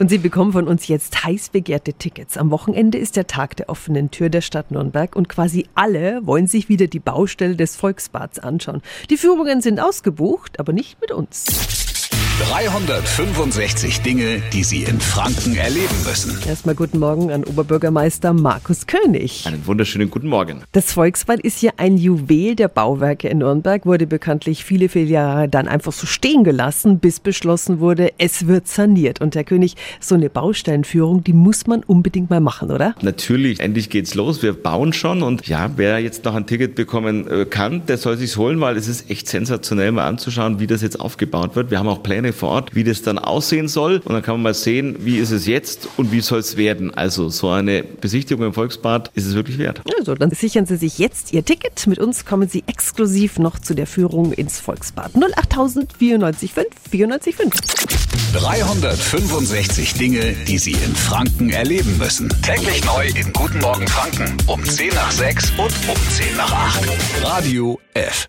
Und Sie bekommen von uns jetzt heiß begehrte Tickets. Am Wochenende ist der Tag der offenen Tür der Stadt Nürnberg und quasi alle wollen sich wieder die Baustelle des Volksbads anschauen. Die Führungen sind ausgebucht, aber nicht mit uns. 365 Dinge, die Sie in Franken erleben müssen. Erstmal guten Morgen an Oberbürgermeister Markus König. Einen wunderschönen guten Morgen. Das Volksbad ist ja ein Juwel der Bauwerke in Nürnberg, wurde bekanntlich viele, viele Jahre dann einfach so stehen gelassen, bis beschlossen wurde, es wird saniert. Und Herr König, so eine Baustellenführung, die muss man unbedingt mal machen, oder? Natürlich, endlich geht's los. Wir bauen schon und ja, wer jetzt noch ein Ticket bekommen äh, kann, der soll sich's holen, weil es ist echt sensationell mal anzuschauen, wie das jetzt aufgebaut wird. Wir haben auch Pläne vor Ort, wie das dann aussehen soll. Und dann kann man mal sehen, wie ist es jetzt und wie soll es werden. Also so eine Besichtigung im Volksbad ist es wirklich wert. Also, dann sichern Sie sich jetzt Ihr Ticket. Mit uns kommen Sie exklusiv noch zu der Führung ins Volksbad. 08000 94 5 94 5. 365 Dinge, die Sie in Franken erleben müssen. Täglich neu in Guten Morgen Franken um 10 nach 6 und um 10 nach 8. Radio F.